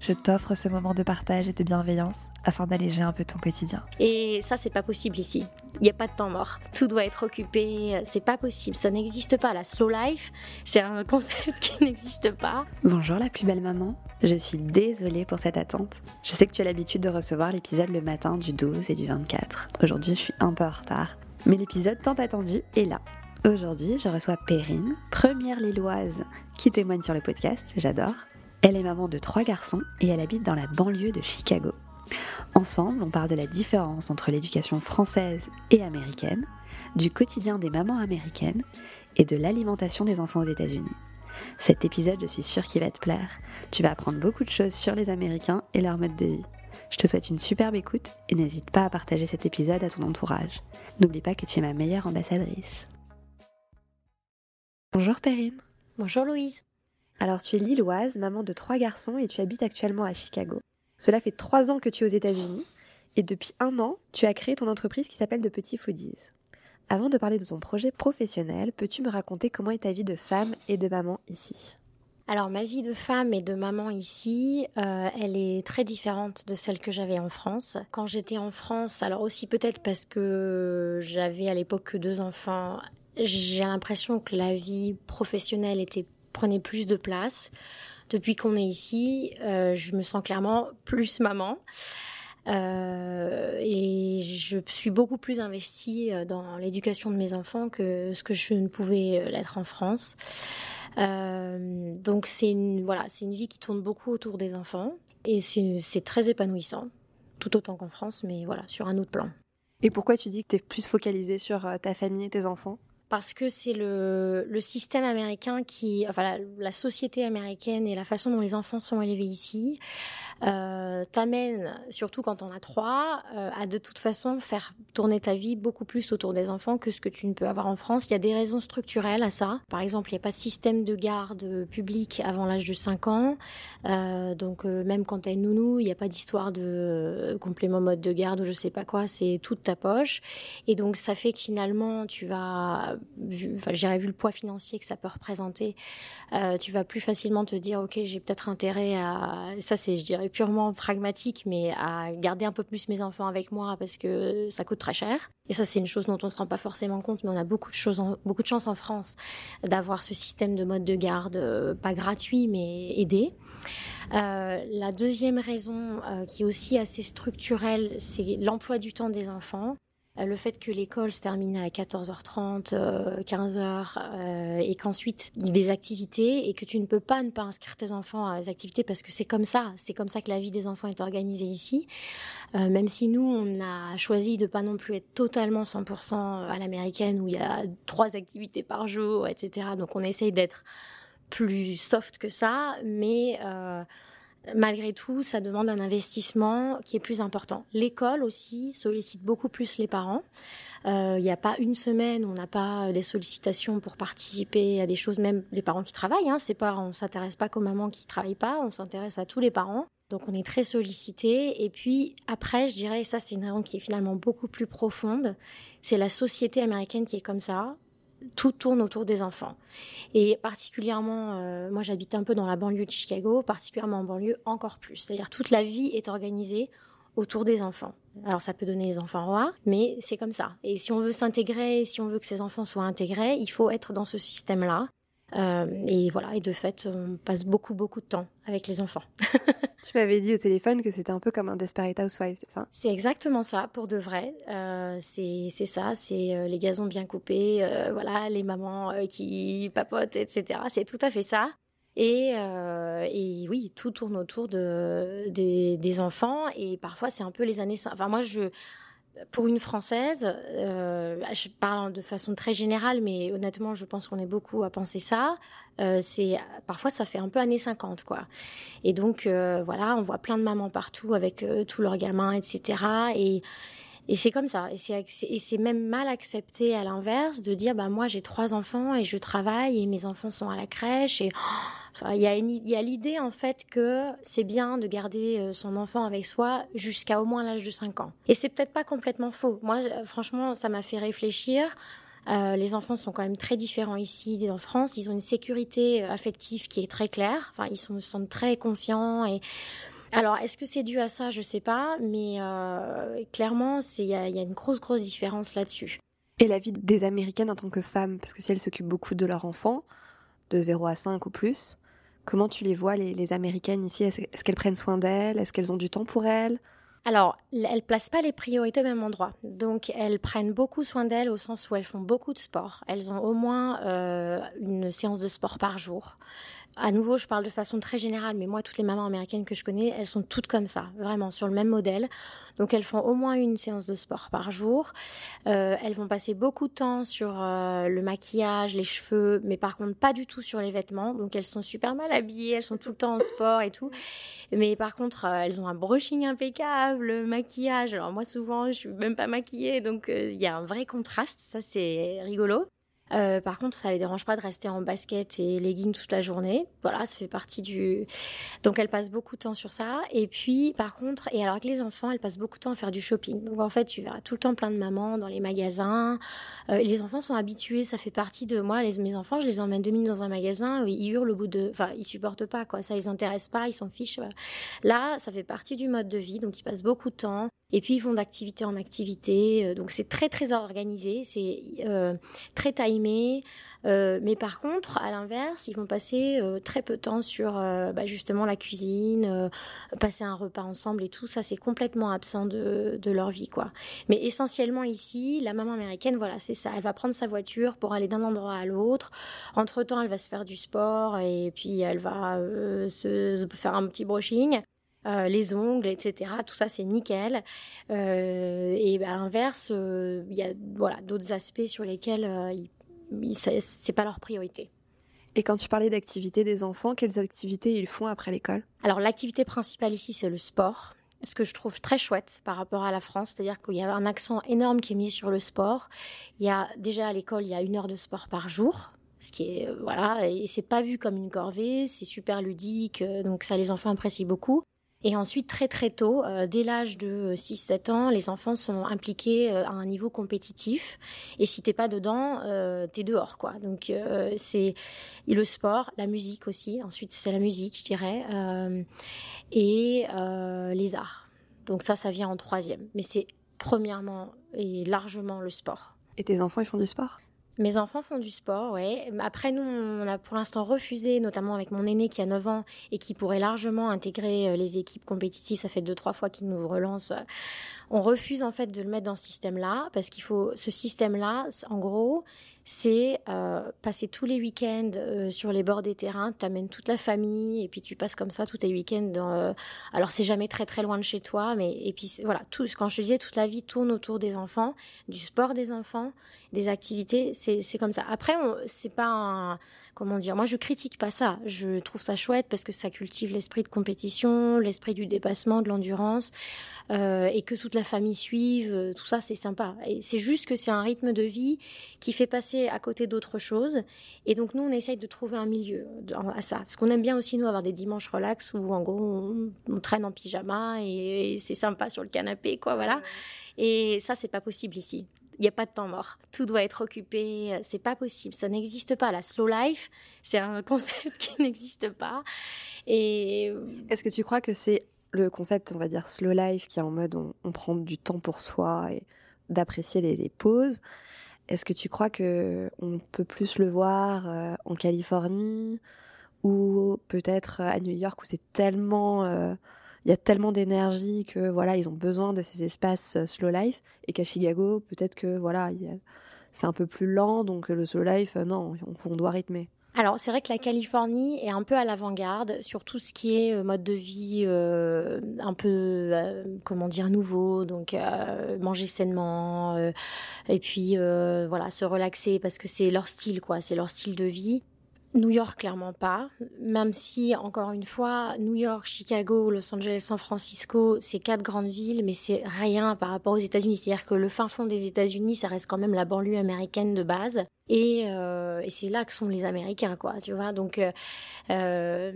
je t'offre ce moment de partage et de bienveillance afin d'alléger un peu ton quotidien. Et ça, c'est pas possible ici. Il n'y a pas de temps mort. Tout doit être occupé. C'est pas possible. Ça n'existe pas. La slow life, c'est un concept qui n'existe pas. Bonjour la plus belle maman. Je suis désolée pour cette attente. Je sais que tu as l'habitude de recevoir l'épisode le matin du 12 et du 24. Aujourd'hui, je suis un peu en retard. Mais l'épisode tant attendu est là. Aujourd'hui, je reçois Perrine, première lilloise qui témoigne sur le podcast, j'adore. Elle est maman de trois garçons et elle habite dans la banlieue de Chicago. Ensemble, on parle de la différence entre l'éducation française et américaine, du quotidien des mamans américaines et de l'alimentation des enfants aux États-Unis. Cet épisode, je suis sûre qu'il va te plaire. Tu vas apprendre beaucoup de choses sur les Américains et leur mode de vie. Je te souhaite une superbe écoute et n'hésite pas à partager cet épisode à ton entourage. N'oublie pas que tu es ma meilleure ambassadrice. Bonjour Perrine. Bonjour Louise. Alors tu es lilloise, maman de trois garçons et tu habites actuellement à Chicago. Cela fait trois ans que tu es aux États-Unis et depuis un an, tu as créé ton entreprise qui s'appelle De Petits Foodies. Avant de parler de ton projet professionnel, peux-tu me raconter comment est ta vie de femme et de maman ici? Alors ma vie de femme et de maman ici, euh, elle est très différente de celle que j'avais en France. Quand j'étais en France, alors aussi peut-être parce que j'avais à l'époque que deux enfants, j'ai l'impression que la vie professionnelle était prenait plus de place. Depuis qu'on est ici, euh, je me sens clairement plus maman. Euh, et je suis beaucoup plus investie euh, dans l'éducation de mes enfants que ce que je ne pouvais l'être en France. donc c'est une, voilà, c'est une vie qui tourne beaucoup autour des enfants et c'est très épanouissant, tout autant qu'en France, mais voilà, sur un autre plan. Et pourquoi tu dis que tu es plus focalisée sur ta famille et tes enfants? Parce que c'est le, le, système américain qui, enfin la, la, société américaine et la façon dont les enfants sont élevés ici euh, t'amène, surtout quand on a trois, euh, à de toute façon faire tourner ta vie beaucoup plus autour des enfants que ce que tu ne peux avoir en France. Il y a des raisons structurelles à ça. Par exemple, il n'y a pas de système de garde public avant l'âge de 5 ans. Euh, donc euh, même quand tu es nounou, il n'y a pas d'histoire de complément mode de garde ou je sais pas quoi, c'est toute ta poche. Et donc ça fait que finalement, tu vas, enfin j'ai vu le poids financier que ça peut représenter, tu vas plus facilement te dire, ok, j'ai peut-être intérêt à... Ça c'est, je dirais, purement pragmatique, mais à garder un peu plus mes enfants avec moi parce que ça coûte très cher. Et ça, c'est une chose dont on ne se rend pas forcément compte, mais on a beaucoup de, choses beaucoup de chance en France d'avoir ce système de mode de garde, euh, pas gratuit, mais aidé. Euh, la deuxième raison, euh, qui est aussi assez structurelle, c'est l'emploi du temps des enfants. Euh, le fait que l'école se termine à 14h30, 15h, euh, et qu'ensuite il y a des activités et que tu ne peux pas ne pas inscrire tes enfants à des activités parce que c'est comme ça, c'est comme ça que la vie des enfants est organisée ici. Euh, même si nous, on a choisi de pas non plus être totalement 100% à l'américaine où il y a trois activités par jour, etc. Donc on essaye d'être plus soft que ça, mais malgré tout, ça demande un investissement qui est plus important. L'école aussi sollicite beaucoup plus les parents. Il euh, n'y a pas une semaine où on n'a pas des sollicitations pour participer à des choses, même les parents qui travaillent. Hein, c'est pas, on s'intéresse pas qu'aux mamans qui travaillent pas, on s'intéresse à tous les parents. Donc on est très sollicité. Et puis après, je dirais, ça c'est une raison qui est finalement beaucoup plus profonde, c'est la société américaine qui est comme ça tout tourne autour des enfants. Et particulièrement, euh, moi j'habite un peu dans la banlieue de Chicago, particulièrement en banlieue encore plus. C'est-à-dire toute la vie est organisée autour des enfants. Alors ça peut donner les enfants rois, mais c'est comme ça. Et si on veut s'intégrer, si on veut que ces enfants soient intégrés, il faut être dans ce système-là. Euh, et voilà, et de fait, on passe beaucoup, beaucoup de temps avec les enfants. tu m'avais dit au téléphone que c'était un peu comme un Desperate Housewives, c'est ça? C'est exactement ça, pour de vrai. Euh, c'est ça, c'est euh, les gazons bien coupés, euh, voilà, les mamans qui papotent, etc. C'est tout à fait ça. Et, et, oui, tout tourne autour de, des, des enfants. Et parfois, c'est un peu les années... Enfin, moi, je pour une Française, euh, je parle de façon très générale, mais honnêtement, je pense qu'on est beaucoup à penser ça. Euh, c'est parfois ça fait un peu années 50, quoi. Et donc euh, voilà, on voit plein de mamans partout avec tous leurs gamins, etc. Et et c'est comme ça. Et c'est même mal accepté à l'inverse de dire, bah moi j'ai trois enfants et je travaille et mes enfants sont à la crèche et il y a, l'idée en fait que c'est bien de garder euh, son enfant avec soi jusqu'à au moins l'âge de 5 ans. Et c'est peut-être pas complètement faux. Moi, franchement, ça m'a fait réfléchir. Euh, les enfants sont quand même très différents ici en France. Ils ont une sécurité euh, affective qui est très claire. Enfin, ils sont, sont très confiants et alors, est-ce que c'est dû à ça? Je sais pas, mais clairement, il y, y a, une grosse, grosse différence là-dessus. Et la vie des Américaines en tant que femmes, parce que si elles s'occupent beaucoup de leurs enfants, de 0 à 5 ou plus, Comment tu les vois, les, Américaines ici? Est-ce qu'elles prennent soin d'elles? Est-ce qu'elles ont du temps pour elles? Alors, elles placent pas les priorités au même endroit. Donc, elles prennent beaucoup soin d'elles au sens où elles font beaucoup de sport. Elles ont au moins euh, une séance de sport par jour. À nouveau, je parle de façon très générale, mais moi, toutes les mamans américaines que je connais, elles sont toutes comme ça, vraiment sur le même modèle. Donc, elles font au moins une séance de sport par jour. Euh, elles vont passer beaucoup de temps sur euh, le maquillage, les cheveux, mais par contre, pas du tout sur les vêtements. Donc, elles sont super mal habillées, elles sont tout le temps en sport et tout. Mais par contre, euh, elles ont un brushing impeccable, maquillage. Alors, moi, souvent, je suis même pas maquillée, donc il y a un vrai contraste. Ça, c'est rigolo. Euh, par contre, ça les dérange pas de rester en basket et leggings toute la journée. Voilà, ça fait partie du. Donc, elle passe beaucoup de temps sur ça. Et puis, par contre, et alors que les enfants, elles passent beaucoup de temps à faire du shopping. Donc, en fait, tu verras tout le temps plein de mamans dans les magasins. Euh, les enfants sont habitués. Ça fait partie de moi. Mes enfants, je les emmène deux minutes dans un magasin. Ils hurlent au bout de. Enfin, ils supportent pas quoi. Ça les intéresse pas. Ils s'en fichent. Là, ça fait partie du mode de vie. Donc, ils passent beaucoup de temps. Et puis ils vont d'activité en activité, euh, donc c'est très très organisé, c'est euh, très timé. Euh, mais par contre, à l'inverse, ils vont passer très peu de temps sur bah, justement la cuisine, passer un repas ensemble et tout. Ça, c'est complètement absent de, de, leur vie, quoi. Mais essentiellement ici, la maman américaine, voilà, c'est ça. Elle va prendre sa voiture pour aller d'un endroit à l'autre. Entre temps, elle va se faire du sport et puis elle va se faire un petit brushing. Euh, les ongles, etc. Tout ça, c'est nickel. Euh, et à l'inverse, euh, il y a voilà, d'autres aspects sur lesquels c'est pas leur priorité. Et quand tu parlais d'activités des enfants, quelles activités ils font après l'école? Alors l'activité principale ici, c'est le sport. Ce que je trouve très chouette par rapport à la France, c'est-à-dire qu'il y a un accent énorme qui est mis sur le sport. Il y a déjà à l'école, il y a une heure de sport par jour, ce qui est voilà, et c'est pas vu comme une corvée, c'est super ludique, donc ça les enfants apprécient beaucoup. Et ensuite, très très tôt, euh, dès l'âge de 6-7 ans, les enfants sont impliqués euh, à un niveau compétitif. Et si t'es pas dedans, euh, t'es dehors, quoi. Donc euh, c'est le sport, la musique aussi. Ensuite, c'est la musique, je dirais, et les arts. Donc ça, ça vient en troisième. Mais c'est premièrement et largement le sport. Et tes enfants, ils font du sport? Mes enfants font du sport, oui. Après, nous, on a pour l'instant refusé, notamment avec mon aîné qui a 9 ans et qui pourrait largement intégrer euh, les équipes compétitives. Ça fait deux, trois fois qu'il nous relance. On refuse en fait de le mettre dans ce système-là parce qu'il faut ce système-là, en gros, c'est euh, passer tous les week-ends euh, sur les bords des terrains, tu amènes toute la famille et puis tu passes comme ça tous tes week-ends. Euh, alors c'est jamais très très loin de chez toi, mais et puis voilà, tout, quand je disais toute la vie tourne autour des enfants, du sport des enfants, des activités, c'est comme ça. Après, c'est pas un, comment dire, moi je critique pas ça, je trouve ça chouette parce que ça cultive l'esprit de compétition, l'esprit du dépassement, de l'endurance. Euh, et que toute la famille suive, euh, tout ça c'est sympa. Et c'est juste que c'est un rythme de vie qui fait passer à côté d'autres choses. Et donc nous on essaye de trouver un milieu à ça, parce qu'on aime bien aussi nous avoir des dimanches relax où en gros on, traîne en pyjama et, c'est sympa sur le canapé quoi, voilà. Et ça c'est pas possible ici. Il n'y a pas de temps mort. Tout doit être occupé. C'est pas possible. Ça n'existe pas. La slow life, c'est un concept qui n'existe pas. Et est-ce que tu crois que c'est le concept, on va dire, slow life, qui est en mode on, prend du temps pour soi et d'apprécier les, pauses. Est-ce que tu crois que on peut plus le voir euh, en Californie ou peut-être à New York où c'est tellement euh, il y a tellement d'énergie que voilà ils ont besoin de ces espaces euh, slow life et qu'à Chicago peut-être que voilà c'est un peu plus lent donc le slow life non on doit rythmer alors, c'est vrai que la Californie est un peu à l'avant-garde sur tout ce qui est euh, mode de vie euh, un peu, euh, comment dire, nouveau. Donc, manger sainement, et puis voilà, se relaxer parce que c'est leur style, quoi. C'est leur style de vie. New York, clairement pas. Même si, encore une fois, New York, Chicago, Los Angeles, San Francisco, c'est quatre grandes villes, mais c'est rien par rapport aux États-Unis. C'est-à-dire que le fin fond des États-Unis, ça reste quand même la banlieue américaine de base. Et, euh, et c'est là que sont les Américains, quoi, tu vois. Donc, euh, euh,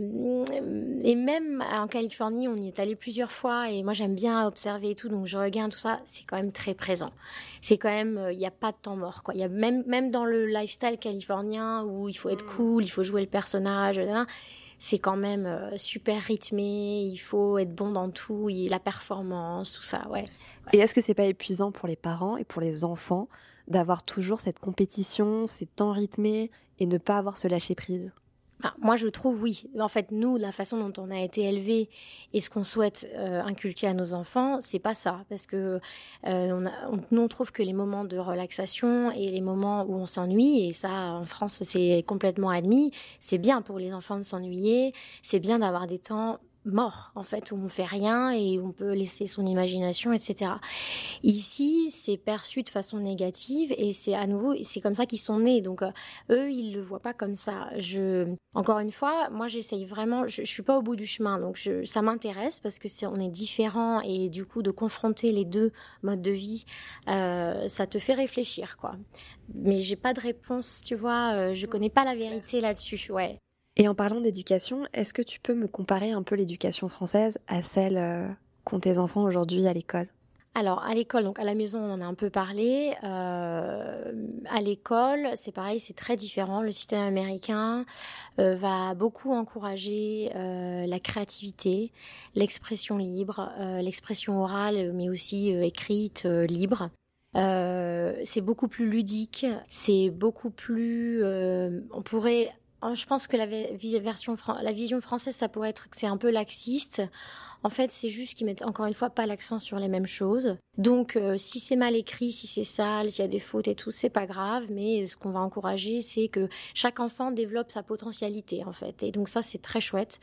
et même en Californie, on y est allé plusieurs fois, et moi j'aime bien observer et tout, donc je regarde tout ça, c'est quand même très présent. C'est quand même, il n'y a pas de temps mort, quoi. Il y a même, même dans le lifestyle californien où il faut être mm. cool, il faut jouer le personnage, c'est quand même super rythmé, il faut être bon dans tout, la performance, tout ça, ouais. Et est-ce que c'est pas épuisant pour les parents et pour les enfants d'avoir toujours cette compétition, ces temps rythmés et ne pas avoir ce lâcher prise ah, moi, je trouve oui. En fait, nous, la façon dont on a été élevés et ce qu'on souhaite euh, inculquer à nos enfants, c'est pas ça, parce que euh, on, nous on trouve que les moments de relaxation et les moments où on s'ennuie, et ça, en France, c'est complètement admis. C'est bien pour les enfants de s'ennuyer. C'est bien d'avoir des temps mort en fait où on fait rien et on peut laisser son imagination etc ici c'est perçu de façon négative et c'est à nouveau c'est comme ça qu'ils sont nés. Donc euh, eux ils le voient pas comme ça. Je encore une fois moi j'essaye vraiment je, je, suis pas au bout du chemin. Donc ça m'intéresse parce que c'est on est différents et du coup de confronter les deux modes de vie euh, ça te fait réfléchir quoi. Mais j'ai pas de réponse tu vois euh, je connais pas la vérité là-dessus ouais et en parlant d'éducation, est-ce que tu peux me comparer un peu l'éducation française à celle euh, qu'ont tes enfants aujourd'hui à l'école? Alors à l'école, donc à la maison, on en a un peu parlé. Euh, à l'école, c'est pareil, c'est très différent. Le système américain euh, va beaucoup encourager la créativité, l'expression libre, l'expression orale, mais aussi écrite, libre. c'est beaucoup plus ludique, c'est beaucoup plus. on pourrait je pense que la, version, vision française, ça pourrait être que c'est un peu laxiste. En fait, c'est juste qu'ils mettent encore une fois pas l'accent sur les mêmes choses. Donc, euh, si c'est mal écrit, si c'est sale, s'il y a des fautes et tout, c'est pas grave. Mais ce qu'on va encourager, c'est que chaque enfant développe sa potentialité, en fait. Et donc ça, c'est très chouette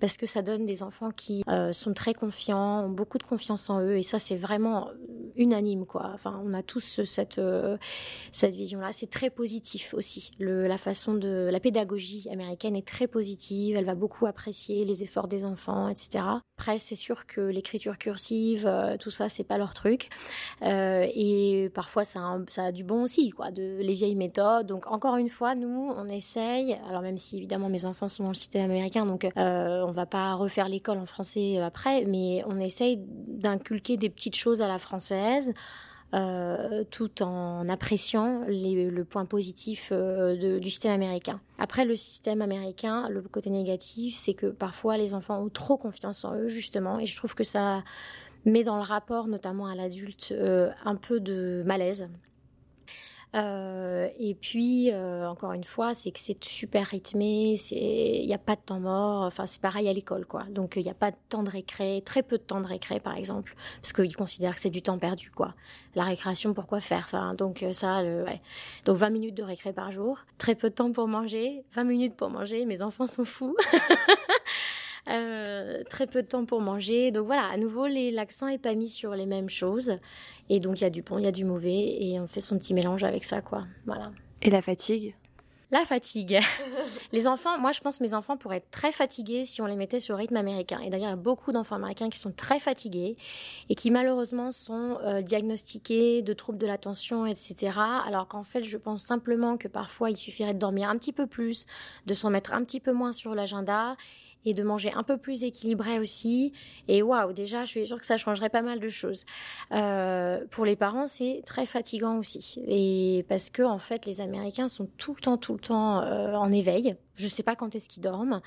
parce que ça donne des enfants qui euh, sont très confiants, ont beaucoup de confiance en eux. Et ça, c'est vraiment unanime, quoi. Enfin, on a tous cette euh, cette vision-là. C'est très positif aussi. La façon de la pédagogie américaine est très positive. Elle va beaucoup apprécier les efforts des enfants, etc. Après, c'est sûr que l'écriture cursive, tout ça, c'est pas leur truc. Euh, et parfois, ça a, du bon aussi, quoi, de les vieilles méthodes. Donc, encore une fois, nous, on essaye. Alors, même si évidemment mes enfants sont dans le système américain, donc euh, on va pas refaire l'école en français après, mais on essaye d'inculquer des petites choses à la française. Euh, tout en appréciant le point positif du système américain. Après, le système américain, le côté négatif, c'est que parfois les enfants ont trop confiance en eux, justement, et je trouve que ça, mais dans le rapport notamment à l'adulte, euh, un peu de malaise. Euh, et puis, euh, encore une fois, c'est que c'est super rythmé, il n'y a pas de temps mort, enfin c'est pareil à l'école, quoi. Donc il n'y a pas de temps de récré, très peu de temps de récré, par exemple, parce qu'ils considèrent que c'est du temps perdu, quoi. La récréation, pourquoi faire? Enfin, Donc ça, ouais. Donc 20 minutes de récré par jour, très peu de temps pour manger, 20 minutes pour manger, mes enfants sont fous. Euh, très peu de temps pour manger. Donc voilà, à nouveau, l'accent est pas mis sur les mêmes choses. Et donc il y a du bon, il y a du mauvais, et on fait son petit mélange avec ça, quoi. Voilà. Et la fatigue? La fatigue. les enfants, moi je pense que mes enfants pourraient être très fatigués si on les mettait sur rythme américain. Et d'ailleurs, il y a beaucoup d'enfants américains qui sont très fatigués et qui malheureusement sont euh, diagnostiqués de troubles de l'attention, etc. Alors qu'en fait, je pense simplement que parfois il suffirait de dormir un petit peu plus, de s'en mettre un petit peu moins sur l'agenda et de manger un peu plus équilibré aussi. Et waouh, déjà, je suis sûre que ça changerait pas mal de choses. Euh, pour les parents, c'est très fatigant aussi. Et parce que, en fait, les Américains sont tout le temps, tout le temps euh, en éveil. Je sais pas quand est-ce qu'ils dorment.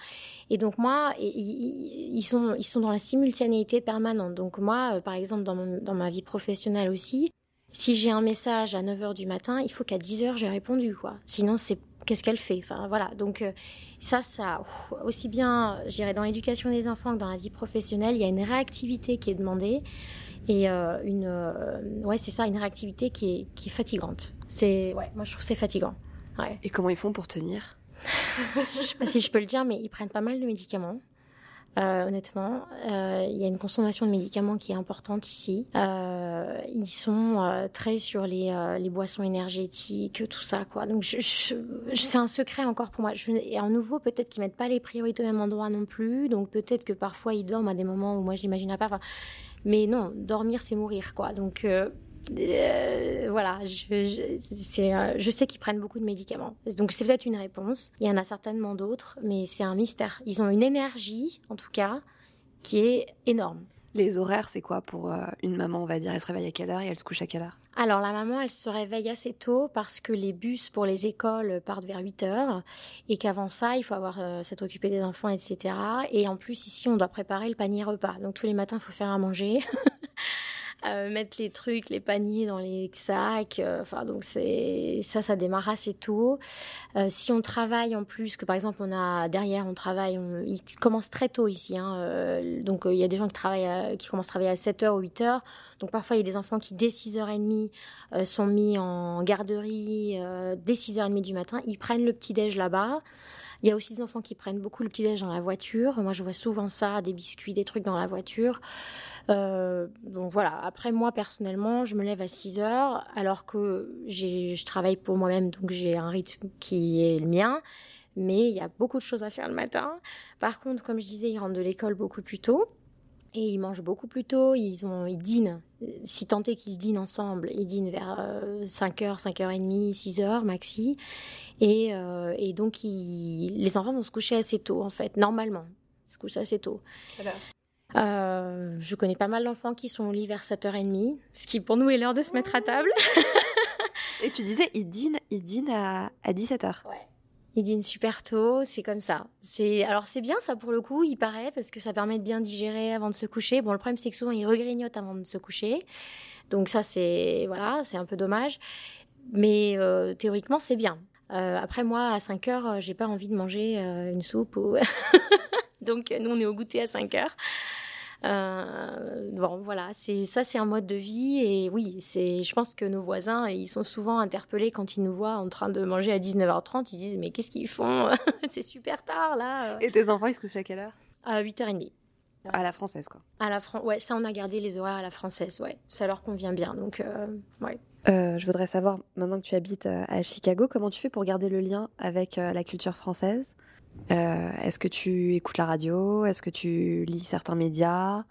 Et donc, moi, ils sont, ils sont dans la simultanéité permanente. Donc, moi, euh, par exemple, dans, dans ma vie professionnelle aussi, si j'ai un message à 9h du matin, il faut qu'à 10h j'ai répondu quoi. Sinon c'est qu'est-ce qu'elle fait Enfin voilà, donc euh, ça, ça aussi bien, j'irai dans l'éducation des enfants que dans la vie professionnelle, il y a une réactivité qui est demandée et euh, une, euh, ouais, c'est ça, une réactivité qui est, qui est fatigante. C'est, ouais, moi je trouve c'est fatigant. Ouais. Et comment ils font pour tenir? Je sais pas si je peux le dire, mais ils prennent pas mal de médicaments. Euh, honnêtement, euh, il y a une consommation de médicaments qui est importante ici. Euh, ils sont très sur les, boissons énergétiques, tout ça, quoi. Donc, c'est un secret encore pour moi. Et en nouveau, peut-être qu'ils mettent pas les priorités au même endroit non plus. Donc, peut-être que parfois ils dorment à des moments où moi je n'imaginerais pas. Mais non, dormir c'est mourir, quoi. Donc euh, voilà, je, je, je sais qu'ils prennent beaucoup de médicaments. Donc c'est peut-être une réponse. Il y en a certainement d'autres, mais c'est un mystère. Ils ont une énergie, en tout cas, qui est énorme. Les horaires, c'est quoi pour euh, une maman, on va dire Elle se réveille à quelle heure et elle se couche à quelle heure? Alors la maman, elle se réveille assez tôt parce que les bus pour les écoles partent vers 8 heures et qu'avant ça, il faut avoir euh, s'être occupé des enfants, etc. Et en plus ici, on doit préparer le panier repas. Donc tous les matins, il faut faire à manger. euh, mettre les trucs, les paniers dans les sacs. Euh, enfin, donc c'est ça, ça démarre assez tôt. Euh, si on travaille en plus, que par exemple on a derrière, on travaille, on, il commence très tôt ici. Hein, euh, donc il y a des gens qui travaillent, à, qui commencent à travailler à 7h ou 8h. Donc parfois il y a des enfants qui dès 6h30 sont mis en garderie dès 6h30 du matin. Ils prennent le petit déj là-bas. Il y a aussi des enfants qui prennent beaucoup le petit-déj dans la voiture. Moi, je vois souvent ça, des biscuits, des trucs dans la voiture. Euh, donc voilà, après moi personnellement, je me lève à 6 heures alors que je travaille pour moi-même, donc j'ai un rythme qui est le mien. Mais il y a beaucoup de choses à faire le matin. Par contre, comme je disais, ils rentrent de l'école beaucoup plus tôt. Et ils mangent beaucoup plus tôt, ils, ont, ils dînent, si tant est qu'ils dînent ensemble, ils dînent vers 5h, 5h30, 6h maxi. Et, euh, et donc, les enfants vont se coucher assez tôt, en fait, normalement. Ils se couchent assez tôt. Voilà. Euh, je connais pas mal d'enfants qui sont au lit vers 7h30, ce qui pour nous est l'heure de se mettre à table. Et tu disais, ils dînent, ils dînent à, à 17h. Ouais. Ils dînent super tôt, c'est comme ça. C'est alors c'est bien ça pour le coup, il paraît parce que ça permet de bien digérer avant de se coucher. Bon, le problème c'est que souvent ils regrignotent avant de se coucher. Donc ça c'est voilà, c'est un peu dommage. Mais euh, théoriquement, c'est bien. Euh, après moi à 5 heures, j'ai pas envie de manger euh, une soupe ou Donc nous on est au goûter à 5 heures. Euh, bon, voilà, c'est ça, c'est un mode de vie et oui, c'est. Je pense que nos voisins, ils sont souvent interpellés quand ils nous voient en train de manger à 19h30. Ils disent mais qu'est-ce qu'ils font C'est super tard là. Et tes enfants, ils se couchent à quelle heure À 8h30. À la française, quoi. À la Fran... ouais, ça on a gardé les horaires à la française, ouais. Ça leur convient bien, donc euh, ouais. Euh, je voudrais savoir, maintenant que tu habites à Chicago, comment tu fais pour garder le lien avec la culture française? Euh, Est-ce que tu écoutes la radio? Est-ce que tu lis certains médias?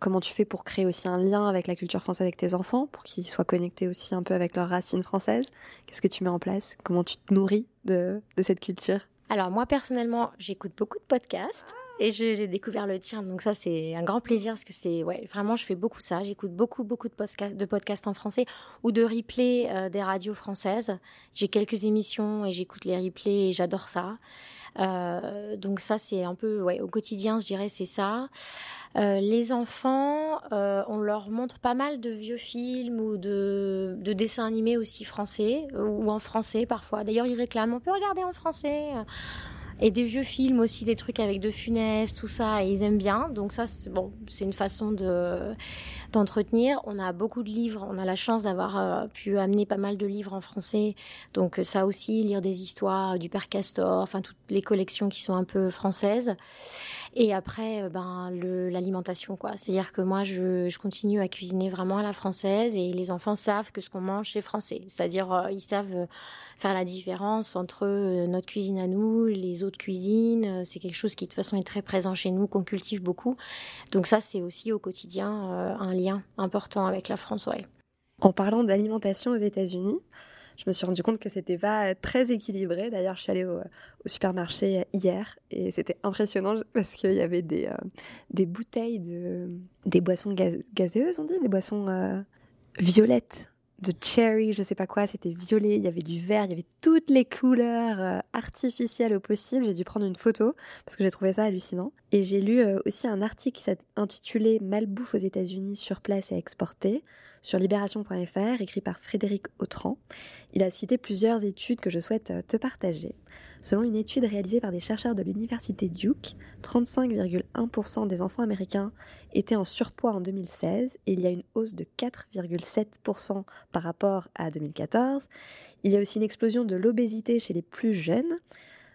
Comment tu fais pour créer aussi un lien avec la culture française avec tes enfants, pour qu'ils soient connectés aussi un peu avec leurs racines françaises? Qu'est-ce que tu mets en place? Comment tu te nourris de, cette culture? Alors moi personnellement, j'écoute beaucoup de podcasts. Et j'ai découvert le tien, donc ça c'est un grand plaisir parce que c'est ouais vraiment je fais beaucoup ça. J'écoute beaucoup beaucoup de podcasts, de podcasts en français ou de replays euh, des radios françaises. J'ai quelques émissions et j'écoute les replays et j'adore ça. Euh, donc ça, c'est un peu, ouais, au quotidien, je dirais, c'est ça. Euh, les enfants, euh, on leur montre pas mal de vieux films ou de, de dessins animés aussi français ou en français parfois. D'ailleurs, ils réclament, on peut regarder en français et des vieux films aussi, des trucs avec de funeste, tout ça, et ils aiment bien. Donc ça, c'est bon, c'est une façon de d'entretenir. On a beaucoup de livres, on a la chance d'avoir euh, pu amener pas mal de livres en français. Donc ça aussi, lire des histoires du père Castor, enfin toutes les collections qui sont un peu françaises. Et après, euh, ben l'alimentation, quoi. C'est-à-dire que moi, je, je, continue à cuisiner vraiment à la française et les enfants savent que ce qu'on mange, c'est français. C'est-à-dire, euh, ils savent euh, faire la différence entre euh, notre cuisine à nous, les autres cuisines. C'est quelque chose qui, de toute façon, est très présent chez nous, qu'on cultive beaucoup. Donc ça, c'est aussi au quotidien un lien important avec la France, ouais. En parlant d'alimentation aux États-Unis, je me suis rendu compte que c'était pas très équilibré. D'ailleurs, je suis allée au, supermarché hier et c'était impressionnant parce qu'il y avait des, euh, bouteilles de des boissons gaz, gazeuses, on dit, des boissons euh, violettes de cherry, je sais pas quoi, c'était violet, il y avait du vert, il y avait toutes les couleurs euh, artificielles au possible. J'ai dû prendre une photo parce que j'ai trouvé ça hallucinant. Et j'ai lu euh, aussi un article qui s'est intitulé Malbouffe aux États-Unis sur place et exporté sur libération.fr, écrit par Frédéric Autran. Il a cité plusieurs études que je souhaite euh, te partager. Selon une étude réalisée par des chercheurs de l'université Duke, 35,1% des enfants américains étaient en surpoids en 2016 et il y a une hausse de 4,7% par rapport à 2014. Il y a aussi une explosion de l'obésité chez les plus jeunes.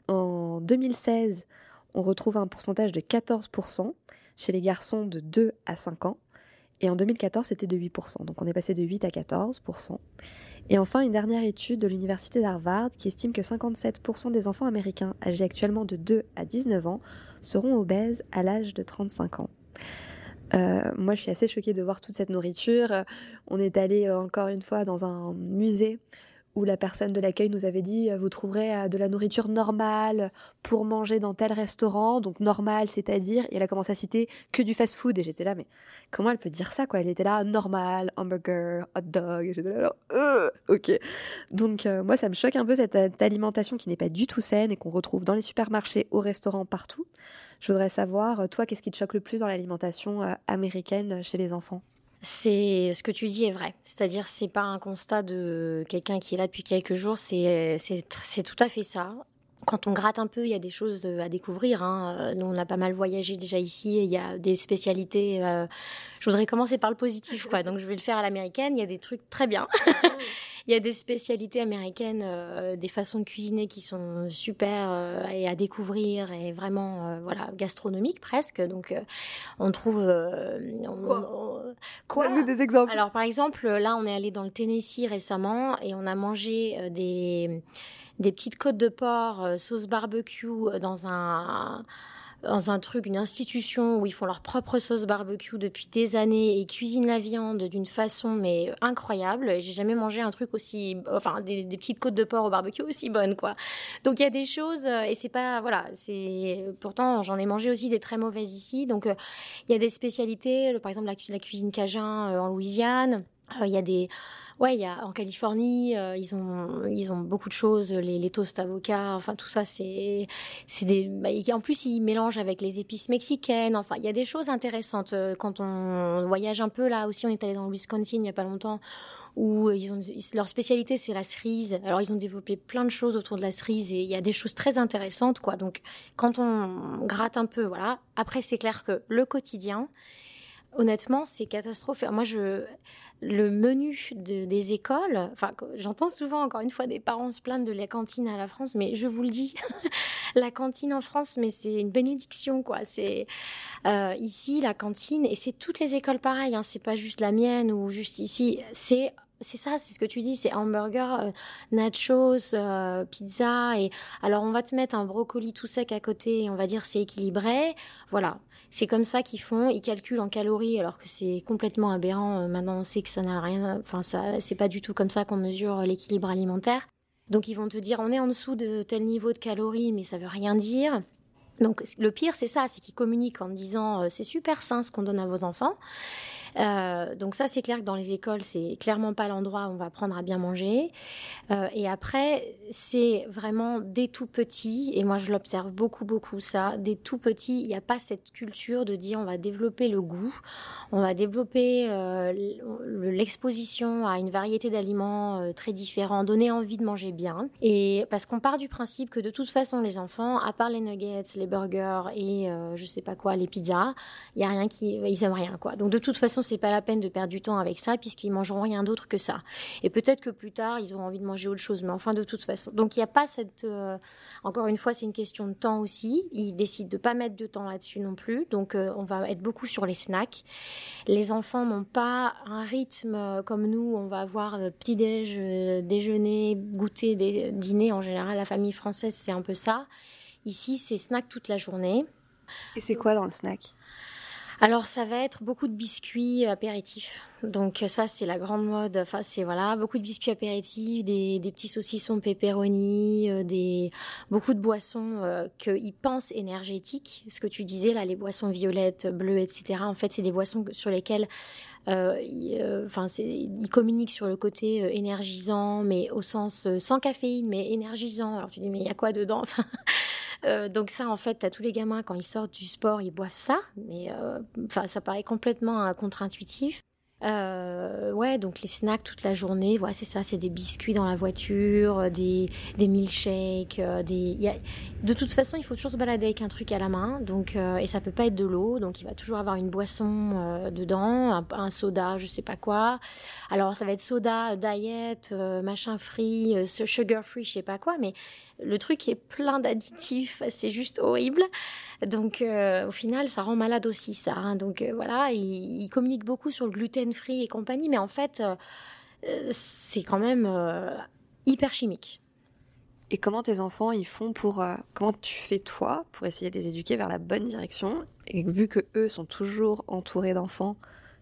En 2016, on retrouve un pourcentage de 14% chez les garçons de 2 à 5 ans. Et en 2014, c'était de 8%. Donc on est passé de 8 à 14%. Et enfin, une dernière étude de l'université d'Harvard qui estime que 57% des enfants américains âgés actuellement de 2 à 19 ans seront obèses à l'âge de 35 ans. Euh, moi, je suis assez choquée de voir toute cette nourriture. On est allé euh, encore une fois dans un musée où la personne de l'accueil nous avait dit euh, vous trouverez euh, de la nourriture normale pour manger dans tel restaurant, donc normal, c'est-à-dire, et elle a commencé à citer que du fast-food, et j'étais là, mais comment elle peut dire ça, quoi? Elle était là, normal, hamburger, hot dog, et j'étais là, euh, ok. Donc moi, ça me choque un peu cette alimentation qui n'est pas du tout saine et qu'on retrouve dans les supermarchés, au restaurant, partout. Je voudrais savoir, toi, qu'est-ce qui te choque le plus dans l'alimentation américaine chez les enfants? C'est ce que tu dis est vrai. C'est-à-dire, c'est pas un constat de quelqu'un qui est là depuis quelques jours. C'est c'est tout à fait ça. Quand on gratte un peu, il y a des choses à découvrir. Hein. Nous, on a pas mal voyagé déjà ici. Il y a des spécialités. Euh, je voudrais commencer par le positif, quoi. Donc, je vais le faire à l'américaine. Il y a des trucs très bien. Il y a des spécialités américaines, euh, des façons de cuisiner qui sont super euh, et à découvrir et vraiment euh, voilà gastronomiques presque. Donc on trouve quoi, quoi? Des exemples. Alors par exemple, là on est allé dans le Tennessee récemment et on a mangé des des petites côtes de porc sauce barbecue dans un dans un truc, une institution où ils font leur propre sauce barbecue depuis des années et cuisinent la viande d'une façon mais incroyable. J'ai jamais mangé un truc aussi, enfin des, petites côtes de porc au barbecue aussi bonnes quoi. Donc il y a des choses euh, et c'est pas voilà, c'est pourtant j'en ai mangé aussi des très mauvaises ici. Donc euh, il y a des spécialités, par exemple la, cuisine cajun euh, en Louisiane. Il y a des Ouais, il y a en Californie, euh, ils ont ils ont beaucoup de choses, les, toasts avocats, enfin tout ça c'est c'est des bah, en plus ils mélangent avec les épices mexicaines, enfin il y a des choses intéressantes euh, quand on voyage un peu là aussi on est allé dans le Wisconsin il y a pas longtemps où ils ont leur spécialité c'est la cerise. Alors ils ont développé plein de choses autour de la cerise et il y a des choses très intéressantes quoi. Donc quand on gratte un peu voilà, après c'est clair que le quotidien honnêtement, c'est catastrophique. Moi, je, le menu des écoles, enfin, j'entends souvent encore une fois des parents se plaindre de la cantine à la France, mais je vous le dis, la cantine en France, mais c'est une bénédiction, quoi. C'est euh, ici la cantine et c'est toutes les écoles pareilles. Hein, c'est pas juste la mienne ou juste ici. C'est c'est ça, c'est ce que tu dis, c'est hamburger, euh, nachos, euh, pizza. Et alors, on va te mettre un brocoli tout sec à côté et on va dire c'est équilibré. Voilà, c'est comme ça qu'ils font. Ils calculent en calories alors que c'est complètement aberrant. Euh, maintenant, on sait que ça n'a rien. Enfin, ça, c'est pas du tout comme ça qu'on mesure l'équilibre alimentaire. Donc, ils vont te dire on est en dessous de tel niveau de calories, mais ça veut rien dire. Donc, le pire, c'est ça, c'est qu'ils communiquent en disant c'est super sain ce qu'on donne à vos enfants. Euh, donc ça, c'est clair que dans les écoles, c'est clairement pas l'endroit où on va apprendre à bien manger. Euh, et après, c'est vraiment des tout petits, et moi je l'observe beaucoup, beaucoup ça, des tout petits, il n'y a pas cette culture de dire on va développer le goût, on va développer euh, l'exposition à une variété d'aliments très différents, donner envie de manger bien. Et parce qu'on part du principe que de toute façon, les enfants, à part les nuggets, les burgers et je sais pas quoi, les pizzas, il y a rien qui, ils aiment rien quoi. Donc de toute façon, c'est pas la peine de perdre du temps avec ça puisqu'ils mangeront rien d'autre que ça. Et peut-être que plus tard, ils auront envie de manger autre chose, mais enfin de toute façon. Donc il n'y a pas cette, euh, encore une fois, c'est une question de temps aussi. Ils décident de pas mettre de temps là-dessus non plus. Donc euh, on va être beaucoup sur les snacks. Les enfants n'ont pas un rythme euh, comme nous. On va avoir petit déj, déjeuner, goûter, dîner. En général, la famille française, c'est un peu ça. Ici, c'est snack toute la journée. Et c'est quoi dans le snack? Alors ça va être beaucoup de biscuits apéritifs. Donc ça c'est la grande mode. Enfin c'est voilà beaucoup de biscuits apéritifs, des, des petits saucissons pepperoni, euh, des beaucoup de boissons euh, qu'ils pensent énergétiques. Ce que tu disais là, les boissons violettes, bleues, etc. En fait c'est des boissons sur lesquelles euh, euh enfin, ils communiquent sur le côté énergisant, mais au sens sans caféine, mais énergisant. Alors tu dis mais il y a quoi dedans? Euh, donc ça, en fait, à tous les gamins, quand ils sortent du sport, ils boivent ça. Mais euh, enfin, ça paraît complètement euh, contre-intuitif. Ouais, donc les snacks toute la journée, voilà, c'est ça, c'est des biscuits dans la voiture, des, milkshakes, des. De toute façon, il faut toujours se balader avec un truc à la main, donc et ça peut pas être de l'eau, donc il va toujours avoir une boisson dedans, un, un, soda, je sais pas quoi. Alors ça va être soda, diet, machin free, sugar free, je sais pas quoi, mais le truc est plein d'additifs, c'est juste horrible. Donc euh, au final, ça rend malade aussi ça. Hein. Donc euh, voilà, ils, ils, communiquent beaucoup sur le gluten free et compagnie, mais en fait, euh, c'est quand même hyper chimique. Et comment tes enfants ils font pour comment tu fais toi pour essayer de les éduquer vers la bonne direction? Et vu que eux sont toujours entourés d'enfants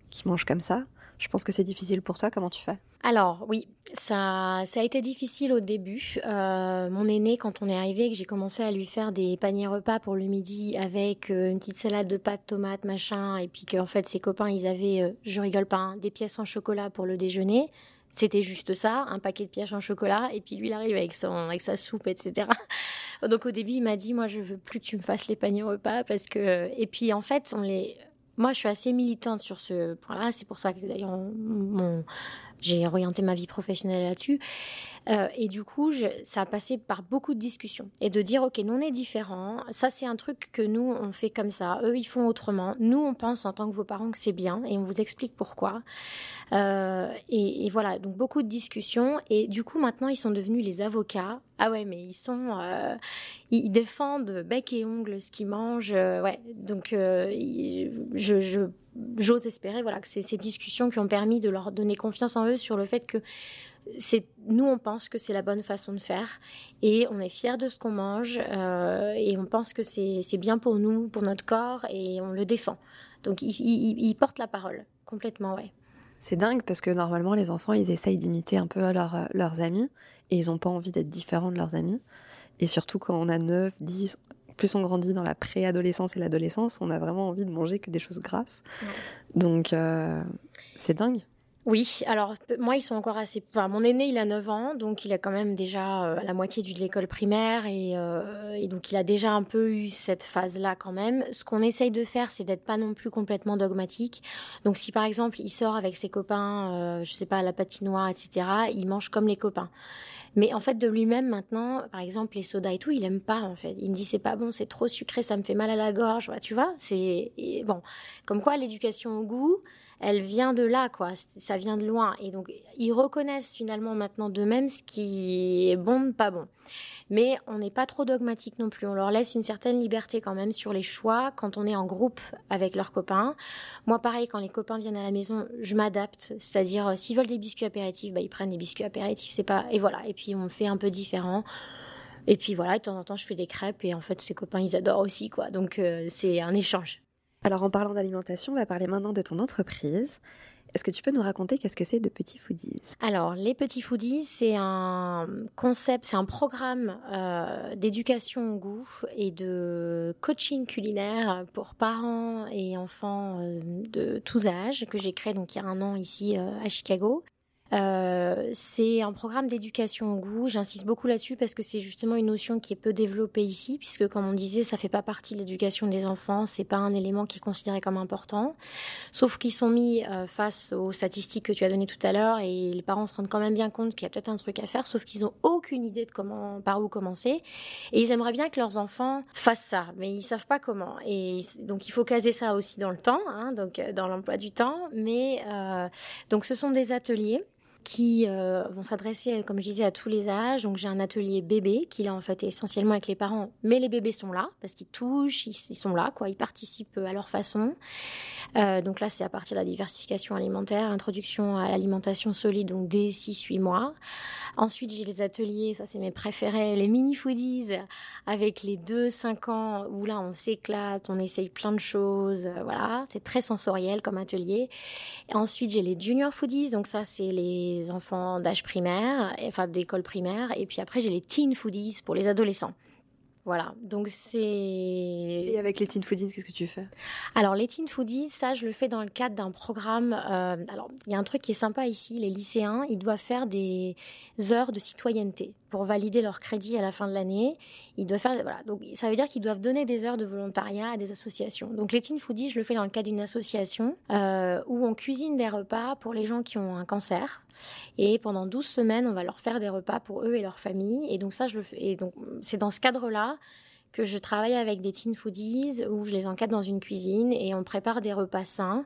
qui mangent comme ça, je pense que c'est difficile pour toi. Comment tu fais? Alors oui, ça, a été difficile au début. Euh, mon aîné, quand on est arrivé, que j'ai commencé à lui faire des paniers repas pour le midi avec euh, une petite salade de pâtes, tomates, machin, et puis qu'en fait ses copains, ils avaient, euh, je rigole pas, hein, des pièces en chocolat pour le déjeuner. C'était juste ça, un paquet de pièces en chocolat, et puis lui, il arrive avec, son, avec sa soupe, etc. Donc au début, il m'a dit, moi, je veux plus que tu me fasses les paniers repas, parce que... Et puis en fait, on les... Moi, je suis assez militante sur ce point-là. C'est pour ça que d'ailleurs, j'ai orienté ma vie professionnelle là-dessus. Euh, et du coup, ça a passé par beaucoup de discussions. Et de dire, OK, nous, on est différents. Ça, c'est un truc que nous, on fait comme ça. Eux, ils font autrement. Nous, on pense en tant que vos parents que c'est bien. Et on vous explique pourquoi. Euh, et, voilà, donc beaucoup de discussions. Et du coup, maintenant, ils sont devenus les avocats. Ah ouais, mais ils sont... Euh, ils défendent bec et ongle ce qu'ils mangent. ouais, donc je... j'ose espérer voilà que c'est ces discussions qui ont permis de leur donner confiance en eux sur le fait que c'est nous on pense que c'est la bonne façon de faire et on est fier de ce qu'on mange euh, et on pense que c'est bien pour nous, pour notre corps et on le défend. Donc ils, portent la parole complètement, ouais. C'est dingue parce que normalement les enfants ils essayent d'imiter un peu leurs amis et ils n'ont pas envie d'être différents de leurs amis. Et surtout quand on a 9, 10, plus on grandit dans la préadolescence et l'adolescence, on a vraiment envie de manger que des choses grasses. Donc euh, c'est dingue. Oui, alors moi ils sont encore assez... Enfin, mon aîné il a 9 ans, donc il a quand même déjà euh, la moitié de l'école primaire euh, et, donc il a déjà un peu eu cette phase-là quand même. Ce qu'on essaye de faire c'est d'être pas non plus complètement dogmatique. Donc si par exemple il sort avec ses copains, euh, je sais pas, à la patinoire, etc., il mange comme les copains. Mais en fait, de lui-même maintenant, par exemple, les sodas et tout, il aime pas en fait. Il me dit c'est pas bon, c'est trop sucré, ça me fait mal à la gorge. tu vois, c'est bon. Comme quoi, l'éducation au goût, elle vient de là, quoi. Ça vient de loin. Et donc, ils reconnaissent finalement maintenant d'eux-mêmes ce qui est bon, pas bon. Mais on n'est pas trop dogmatique non plus. On leur laisse une certaine liberté quand même sur les choix quand on est en groupe avec leurs copains. Moi, pareil, quand les copains viennent à la maison, je m'adapte. C'est-à-dire, euh, s'ils veulent des biscuits apéritifs, bah, ils prennent des biscuits apéritifs. C'est pas, et voilà. Et puis, on fait un peu différent. Et puis voilà, de temps en temps, je fais des crêpes et en fait, ces copains, ils adorent aussi, quoi. Donc, euh, c'est un échange. Alors en parlant d'alimentation, on va parler maintenant de ton entreprise. Est-ce que tu peux nous raconter qu'est-ce que c'est de Petits Foodies? Alors, les Petits Foodies, c'est un concept, c'est un programme euh, d'éducation au goût et de coaching culinaire pour parents et enfants euh, de tous âges que j'ai créé il y a un an ici euh, à Chicago. Euh, c'est un programme d'éducation au goût. J'insiste beaucoup là-dessus parce que c'est justement une notion qui est peu développée ici, puisque comme on disait, ça fait pas partie de l'éducation des enfants. C'est pas un élément qui est considéré comme important. Sauf qu'ils sont mis euh, face aux statistiques que tu as données tout à l'heure et les parents se rendent quand même bien compte qu'il y a peut-être un truc à faire, sauf qu'ils ont aucune idée de comment, par où commencer. Et ils aimeraient bien que leurs enfants fassent ça, mais ils savent pas comment. Et donc il faut caser ça aussi dans le temps, hein, donc euh, dans l'emploi du temps. Mais donc ce sont des ateliers qui euh, vont s'adresser, comme je disais, à tous les âges. Donc j'ai un atelier bébé qui là en fait essentiellement avec les parents, mais les bébés sont là parce qu'ils touchent, ils, sont là, quoi, ils participent à leur façon. Euh, donc là c'est à partir de la diversification alimentaire, introduction à l'alimentation solide, donc dès 6-8 mois. Ensuite j'ai les ateliers, ça c'est mes préférés, les mini foodies avec les 2-5 ans où là on s'éclate, on essaye plein de choses, euh, voilà, c'est très sensoriel comme atelier. Ensuite j'ai les junior foodies, donc ça c'est les enfants d'âge primaire, enfin d'école primaire, et puis après j'ai les teen foodies pour les adolescents. Voilà, donc c'est... Avec les Teen Foodies, qu'est-ce que tu fais? Alors les Teen Foodies, ça je le fais dans le cadre d'un programme. Euh, alors il y a un truc qui est sympa ici, les lycéens, ils doivent faire des heures de citoyenneté pour valider leur crédit à la fin de l'année. Ils doivent faire, voilà, donc ça veut dire qu'ils doivent donner des heures de volontariat à des associations. Donc les Teen Foodies, je le fais dans le cadre d'une association euh, où on cuisine des repas pour les gens qui ont un cancer. Et pendant 12 semaines, on va leur faire des repas pour eux et leur famille. Et donc ça, je le fais. Et donc c'est dans ce cadre-là que je travaille avec des teen foodies où je les encadre dans une cuisine et on prépare des repas sains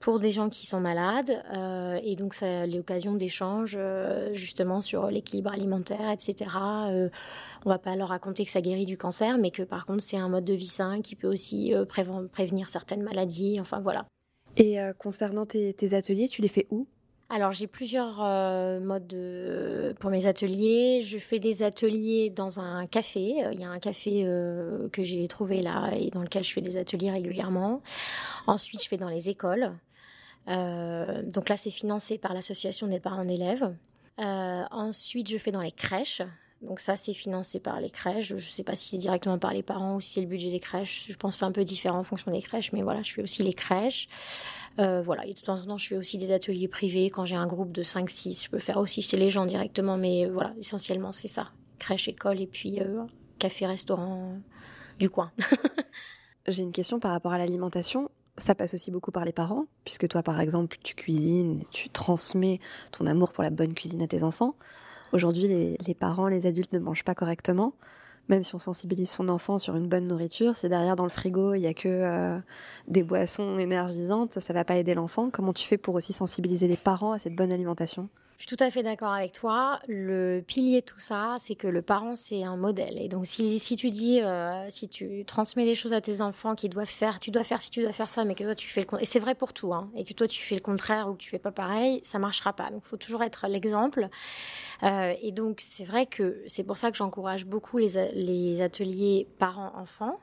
pour des gens qui sont malades. Euh, et donc, c'est l'occasion d'échanges euh, justement sur l'équilibre alimentaire, etc. Euh, on va pas leur raconter que ça guérit du cancer, mais que par contre, c'est un mode de vie sain qui peut aussi euh, prévenir certaines maladies. Enfin, voilà. Et concernant tes, tes, ateliers, tu les fais où? Alors j'ai plusieurs modes pour mes ateliers. Je fais des ateliers dans un café. Il y a un café que j'ai trouvé là et dans lequel je fais des ateliers régulièrement. Ensuite, je fais dans les écoles. Euh, donc là, c'est financé par l'association des parents d'élèves. Euh, ensuite, je fais dans les crèches. Donc ça, c'est financé par les crèches. Je ne sais pas si c'est directement par les parents ou si c'est le budget des crèches. Je pense que c'est un peu différent en fonction des crèches, mais voilà, je fais aussi les crèches. Euh, voilà, et de temps en temps, je fais aussi des ateliers privés. Quand j'ai un groupe de 5-6, je peux faire aussi chez les gens directement, mais voilà, essentiellement, c'est ça. Crèche, école et puis café, restaurant du coin. j'ai une question par rapport à l'alimentation ça passe aussi beaucoup par les parents, puisque toi, par exemple, tu cuisines, tu transmets ton amour pour la bonne cuisine à tes enfants. Aujourd'hui, les, parents, les adultes ne mangent pas correctement. Même si on sensibilise son enfant sur une bonne nourriture, si derrière dans le frigo il y a que euh, des boissons énergisantes, ça va pas aider l'enfant. Comment tu fais pour aussi sensibiliser les parents à cette bonne alimentation? Je suis tout à fait d'accord avec toi. Le pilier de tout ça, c'est que le parent, c'est un modèle. Et donc, si, si tu dis, euh, si tu transmets des choses à tes enfants qui doivent faire, tu dois faire si tu dois faire ça, mais que toi, tu fais le contraire. Et c'est vrai pour tout, hein, et que toi, tu fais le contraire ou que tu fais pas pareil, ça marchera pas. Donc, il faut toujours être l'exemple. Euh, et donc, c'est vrai que c'est pour ça que j'encourage beaucoup les, les ateliers parents-enfants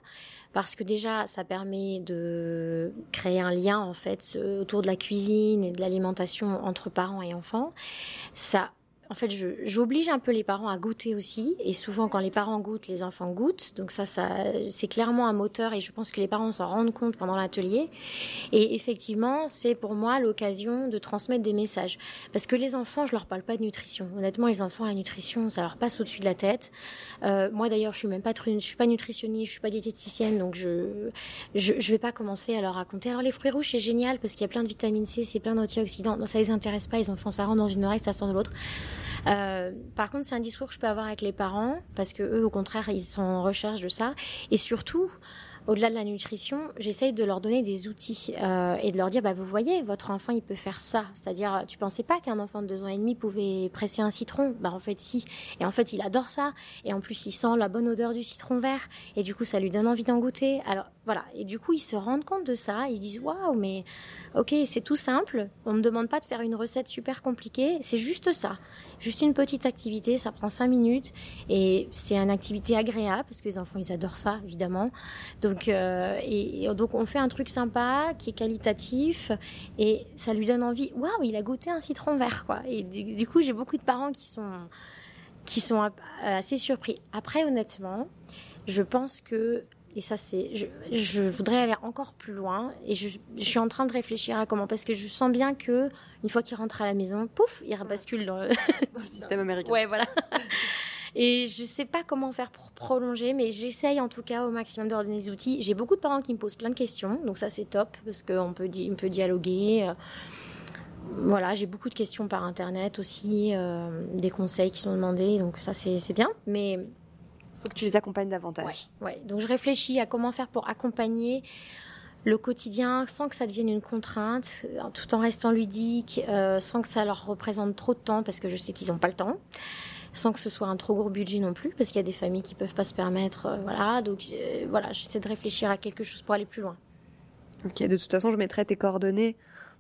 parce que déjà ça permet de créer un lien en fait autour de la cuisine et de l'alimentation entre parents et enfants. En fait, j'oblige un peu les parents à goûter aussi. Et souvent, quand les parents goûtent, les enfants goûtent. Donc ça, ça c'est clairement un moteur et je pense que les parents s'en rendent compte pendant l'atelier. Et effectivement, c'est pour moi l'occasion de transmettre des messages. Parce que les enfants, je leur parle pas de nutrition. Honnêtement, les enfants, la nutrition, ça leur passe au-dessus de la tête. Euh, moi, d'ailleurs, je suis même pas, je suis pas nutritionniste, je suis pas diététicienne, donc je, je, je vais pas commencer à leur raconter. Alors les fruits rouges, c'est génial parce qu'il y a plein de vitamine C, c'est plein d'antioxydants. Non, ça les intéresse pas. Les enfants, ça rentre dans une oreille, ça sort de l'autre. Euh, par contre, c'est un discours que je peux avoir avec les parents parce que eux, au contraire, ils sont en recherche de ça. Et surtout, au-delà de la nutrition, j'essaye de leur donner des outils euh, et de leur dire, bah, vous voyez, votre enfant, il peut faire ça. C'est-à-dire, tu pensais pas qu'un enfant de deux ans et demi pouvait presser un citron? Bah, en fait, si. Et en fait, il adore ça. Et en plus, il sent la bonne odeur du citron vert. Et du coup, ça lui donne envie d'en goûter. Alors, voilà. Et du coup, ils se rendent compte de ça. Ils se disent, waouh, mais ok, c'est tout simple. On ne me demande pas de faire une recette super compliquée. C'est juste ça. Juste une petite activité. Ça prend cinq minutes. Et c'est une activité agréable parce que les enfants, ils adorent ça, évidemment. Donc, euh, donc on fait un truc sympa qui est qualitatif et ça lui donne envie. Waouh, il a goûté un citron vert, quoi. Et du, coup, j'ai beaucoup de parents qui sont qui sont assez surpris. Après, honnêtement, je pense que et ça c'est je, voudrais aller encore plus loin et je, suis en train de réfléchir à comment parce que je sens bien que une fois qu'il rentre à la maison pouf il rebascule dans le, dans le système américain ouais voilà et je ne sais pas comment faire pour prolonger, mais j'essaye en tout cas au maximum de leur donner des outils. J'ai beaucoup de parents qui me posent plein de questions, donc ça c'est top parce qu'on peut, on peut dialoguer. Euh, voilà, j'ai beaucoup de questions par internet aussi, euh, des conseils qui sont demandés, donc ça c'est bien. Mais faut que tu les accompagnes davantage. Ouais, Donc je réfléchis à comment faire pour accompagner le quotidien sans que ça devienne une contrainte, tout en restant ludique, euh, sans que ça leur représente trop de temps parce que je sais qu'ils n'ont pas le temps sans que ce soit un trop gros budget non plus, parce qu'il y a des familles qui peuvent pas se permettre. Euh, voilà, donc euh, voilà, j'essaie de réfléchir à quelque chose pour aller plus loin. Ok, de toute façon, je mettrai tes coordonnées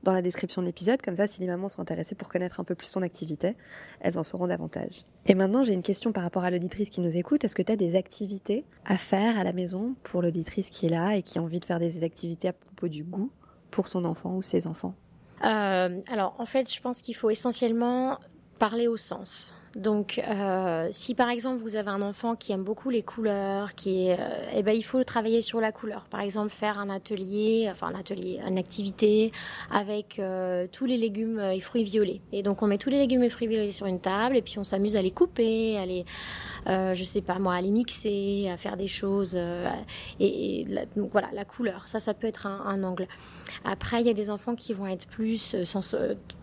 dans la description de l'épisode, comme ça, si les mamans sont intéressées pour connaître un peu plus son activité, elles en sauront davantage. Et maintenant, j'ai une question par rapport à l'auditrice qui nous écoute. Est-ce que tu as des activités à faire à la maison pour l'auditrice qui est là et qui a envie de faire des activités à propos du goût pour son enfant ou ses enfants? Euh, Alors, en fait, je pense qu'il faut essentiellement parler au sens. Donc, euh, si par exemple vous avez un enfant qui aime beaucoup les couleurs, qui est, euh, eh ben, il faut travailler sur la couleur. Par exemple, faire un atelier, enfin un atelier, une activité avec euh, tous les légumes et fruits violets. Et donc, on met tous les légumes et fruits violets sur une table, et puis on s'amuse à les couper, à les, je sais pas moi, à les mixer, à faire des choses. et, donc voilà, la couleur, ça, ça peut être un, angle. Après, il y a des enfants qui vont être plus sans,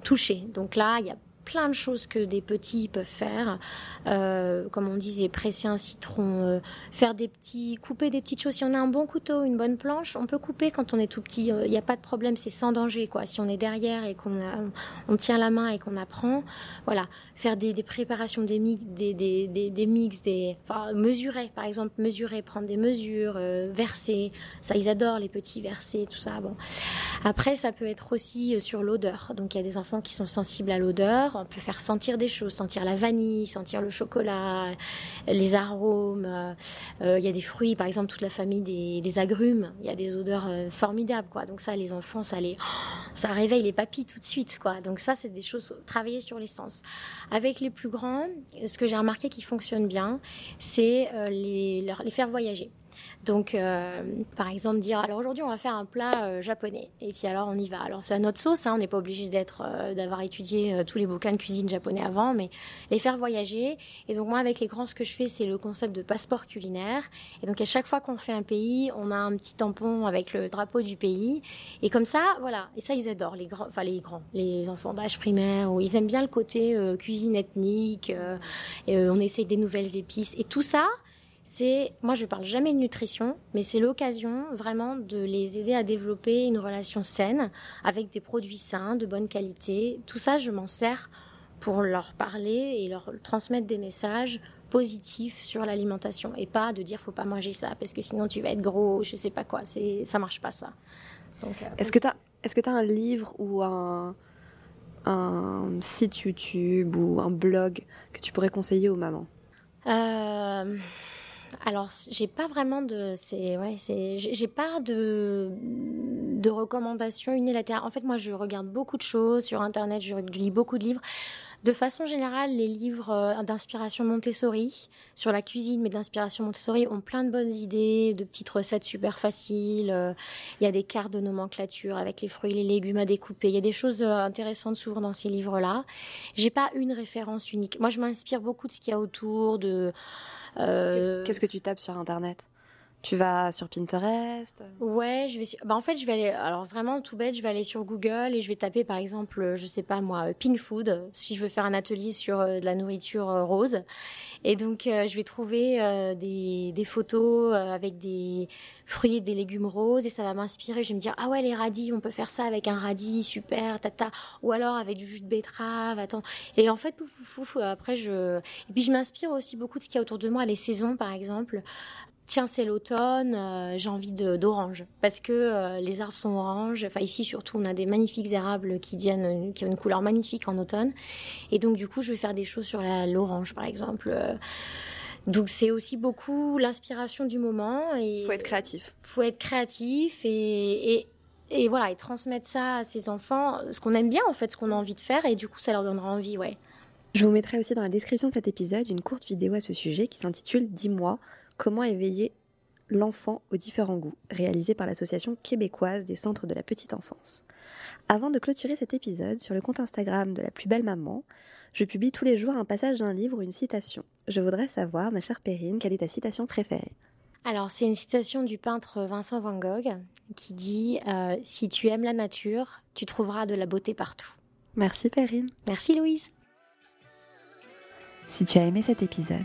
touchés. Donc là, il y a plein de choses que des petits peuvent faire. Euh, comme on disait, presser un citron, euh, faire des petits, couper des petites choses. Si on a un bon couteau, une bonne planche, on peut couper quand on est tout petit. Il n'y a pas de problème, c'est sans danger. Quoi. Si on est derrière et qu'on on tient la main et qu'on apprend, voilà, faire des, préparations, des mix, des, des, des, mix, des, enfin, mesurer, par exemple, mesurer, prendre des mesures, verser. Ça, ils adorent les petits versets, tout ça. Bon. Après, ça peut être aussi sur l'odeur. Donc, il y a des enfants qui sont sensibles à l'odeur. On peut faire sentir des choses, sentir la vanille, sentir le chocolat, les arômes. Euh, il y a des fruits, par exemple, toute la famille des, agrumes. Il y a des odeurs euh, formidables, quoi. Donc ça, les enfants, ça les, ça réveille les papilles tout de suite, quoi. Donc ça, c'est des choses travailler sur les sens. Avec les plus grands, ce que j'ai remarqué qui fonctionne bien, c'est euh, les, les faire voyager. Donc, euh, par exemple, dire alors aujourd'hui on va faire un plat euh, japonais et puis alors on y va. Alors c'est à notre sauce, hein, on n'est pas obligé d'être, euh, d'avoir étudié tous les bouquins de cuisine japonais avant, mais les faire voyager. Et donc moi avec les grands, ce que je fais, c'est le concept de passeport culinaire. Et donc à chaque fois qu'on fait un pays, on a un petit tampon avec le drapeau du pays. Et comme ça, voilà. Et ça ils adorent les grands, enfin les grands, les enfants d'âge primaire, où ils aiment bien le côté cuisine ethnique. et, on essaye des nouvelles épices et tout ça c'est, moi je parle jamais de nutrition, mais c'est l'occasion vraiment de les aider à développer une relation saine avec des produits sains, de bonne qualité. Tout ça, je m'en sers pour leur parler et leur transmettre des messages positifs sur l'alimentation et pas de dire faut pas manger ça parce que sinon tu vas être gros, je sais pas quoi. C'est, ça marche pas ça. Euh, est-ce que tu as, est-ce que tu as un livre ou un, un site YouTube ou un blog que tu pourrais conseiller aux mamans? Euh, alors, j'ai pas vraiment de, c'est, ouais, c'est, j'ai pas de, de recommandations unilatérales. En fait, moi, je regarde beaucoup de choses sur Internet, je lis beaucoup de livres. De façon générale, les livres euh, d'inspiration Montessori, sur la cuisine, mais d'inspiration Montessori, ont plein de bonnes idées, de petites recettes super faciles. Euh, il y a des cartes de nomenclature avec les fruits et les légumes à découper. Il y a des choses euh, intéressantes souvent dans ces livres-là. J'ai pas une référence unique. Moi, je m'inspire beaucoup de ce qu'il y a autour, de qu'est-ce que tu tapes sur Internet? Tu vas sur Pinterest? Ouais, je vais. Bah en fait, je vais aller. Alors vraiment tout bête, je vais aller sur Google et je vais taper par exemple, je sais pas moi, pink food. Si je veux faire un atelier sur euh, de la nourriture euh, rose, et donc je vais trouver des, des, photos avec des fruits et des légumes roses et ça va m'inspirer. Je vais me dire ah ouais les radis, on peut faire ça avec un radis, super, tata. Ou alors avec du jus de betterave. Attends. Et en fait, après je. Et puis je m'inspire aussi beaucoup de ce qu'il y a autour de moi, les saisons par exemple tiens c'est l'automne, euh, j'ai envie d'orange parce que euh, les arbres sont oranges. Enfin ici surtout on a des magnifiques érables qui viennent, qui ont une couleur magnifique en automne. Et donc du coup je vais faire des choses sur l'orange par exemple. Euh. Donc c'est aussi beaucoup l'inspiration du moment. Il faut être créatif. Faut être créatif et, et, et, voilà et transmettre ça à ses enfants, ce qu'on aime bien en fait, ce qu'on a envie de faire et du coup ça leur donnera envie, ouais. Je vous mettrai aussi dans la description de cet épisode une courte vidéo à ce sujet qui s'intitule Dis-moi Comment éveiller l'enfant aux différents goûts, réalisé par l'Association québécoise des centres de la petite enfance. Avant de clôturer cet épisode, sur le compte Instagram de la plus belle maman, je publie tous les jours un passage d'un livre ou une citation. Je voudrais savoir, ma chère Perrine, quelle est ta citation préférée? Alors, c'est une citation du peintre Vincent Van Gogh qui dit euh, Si tu aimes la nature, tu trouveras de la beauté partout. Merci Perrine. Merci Louise. Si tu as aimé cet épisode,